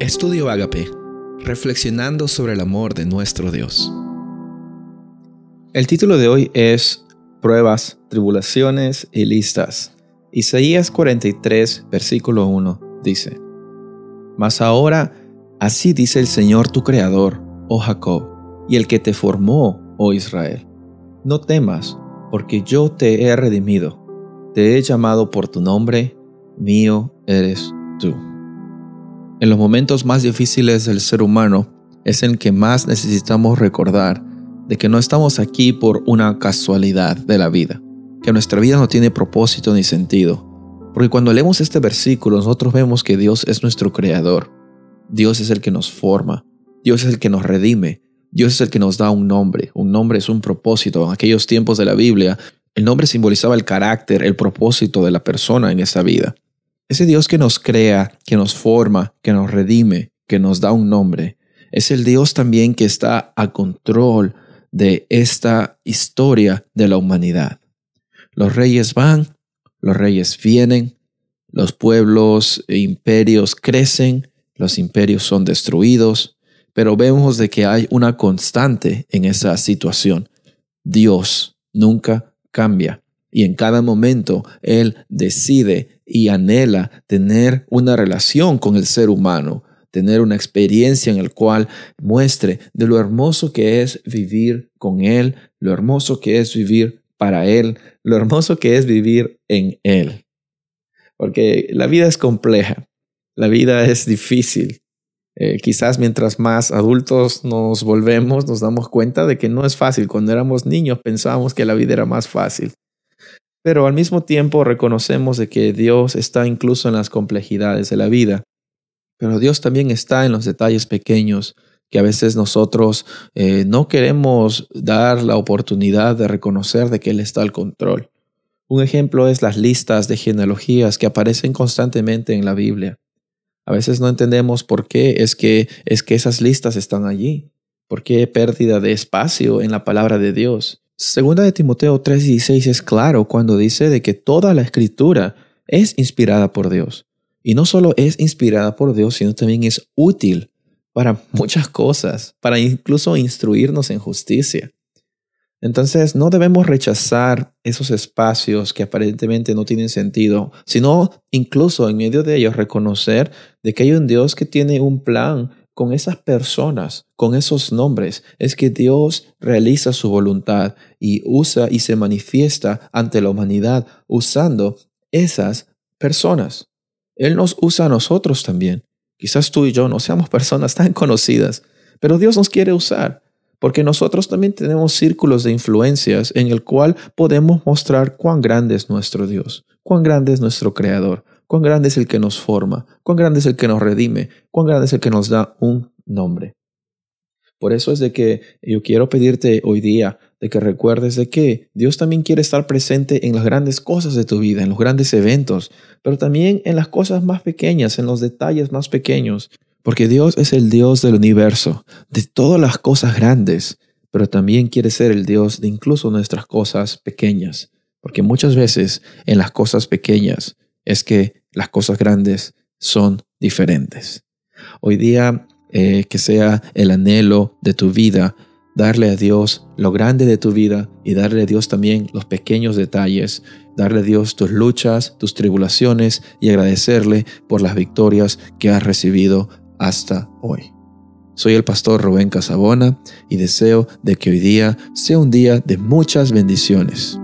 Estudio Agape, reflexionando sobre el amor de nuestro Dios. El título de hoy es Pruebas, Tribulaciones y Listas. Isaías 43, versículo 1 dice, Mas ahora, así dice el Señor tu Creador, oh Jacob, y el que te formó, oh Israel. No temas, porque yo te he redimido, te he llamado por tu nombre, mío eres tú. En los momentos más difíciles del ser humano es en que más necesitamos recordar de que no estamos aquí por una casualidad de la vida, que nuestra vida no tiene propósito ni sentido. Porque cuando leemos este versículo nosotros vemos que Dios es nuestro creador, Dios es el que nos forma, Dios es el que nos redime, Dios es el que nos da un nombre, un nombre es un propósito. En aquellos tiempos de la Biblia, el nombre simbolizaba el carácter, el propósito de la persona en esa vida. Ese Dios que nos crea, que nos forma, que nos redime, que nos da un nombre, es el Dios también que está a control de esta historia de la humanidad. Los reyes van, los reyes vienen, los pueblos e imperios crecen, los imperios son destruidos, pero vemos de que hay una constante en esa situación. Dios nunca cambia y en cada momento Él decide y anhela tener una relación con el ser humano, tener una experiencia en la cual muestre de lo hermoso que es vivir con Él, lo hermoso que es vivir para Él, lo hermoso que es vivir en Él. Porque la vida es compleja, la vida es difícil. Eh, quizás mientras más adultos nos volvemos, nos damos cuenta de que no es fácil. Cuando éramos niños pensábamos que la vida era más fácil. Pero al mismo tiempo reconocemos de que Dios está incluso en las complejidades de la vida. Pero Dios también está en los detalles pequeños que a veces nosotros eh, no queremos dar la oportunidad de reconocer de que Él está al control. Un ejemplo es las listas de genealogías que aparecen constantemente en la Biblia. A veces no entendemos por qué es que, es que esas listas están allí. ¿Por qué pérdida de espacio en la palabra de Dios? Segunda de Timoteo 3:16 es claro cuando dice de que toda la escritura es inspirada por Dios. Y no solo es inspirada por Dios, sino también es útil para muchas cosas, para incluso instruirnos en justicia. Entonces no debemos rechazar esos espacios que aparentemente no tienen sentido, sino incluso en medio de ellos reconocer de que hay un Dios que tiene un plan con esas personas, con esos nombres, es que Dios realiza su voluntad y usa y se manifiesta ante la humanidad usando esas personas. Él nos usa a nosotros también. Quizás tú y yo no seamos personas tan conocidas, pero Dios nos quiere usar porque nosotros también tenemos círculos de influencias en el cual podemos mostrar cuán grande es nuestro Dios, cuán grande es nuestro Creador, cuán grande es el que nos forma, cuán grande es el que nos redime, cuán grande es el que nos da un nombre. Por eso es de que yo quiero pedirte hoy día de que recuerdes de que Dios también quiere estar presente en las grandes cosas de tu vida, en los grandes eventos, pero también en las cosas más pequeñas, en los detalles más pequeños, porque Dios es el Dios del universo, de todas las cosas grandes, pero también quiere ser el Dios de incluso nuestras cosas pequeñas, porque muchas veces en las cosas pequeñas es que las cosas grandes son diferentes. Hoy día, eh, que sea el anhelo de tu vida, darle a Dios lo grande de tu vida y darle a Dios también los pequeños detalles, darle a Dios tus luchas, tus tribulaciones y agradecerle por las victorias que has recibido hasta hoy. Soy el pastor Rubén Casabona y deseo de que hoy día sea un día de muchas bendiciones.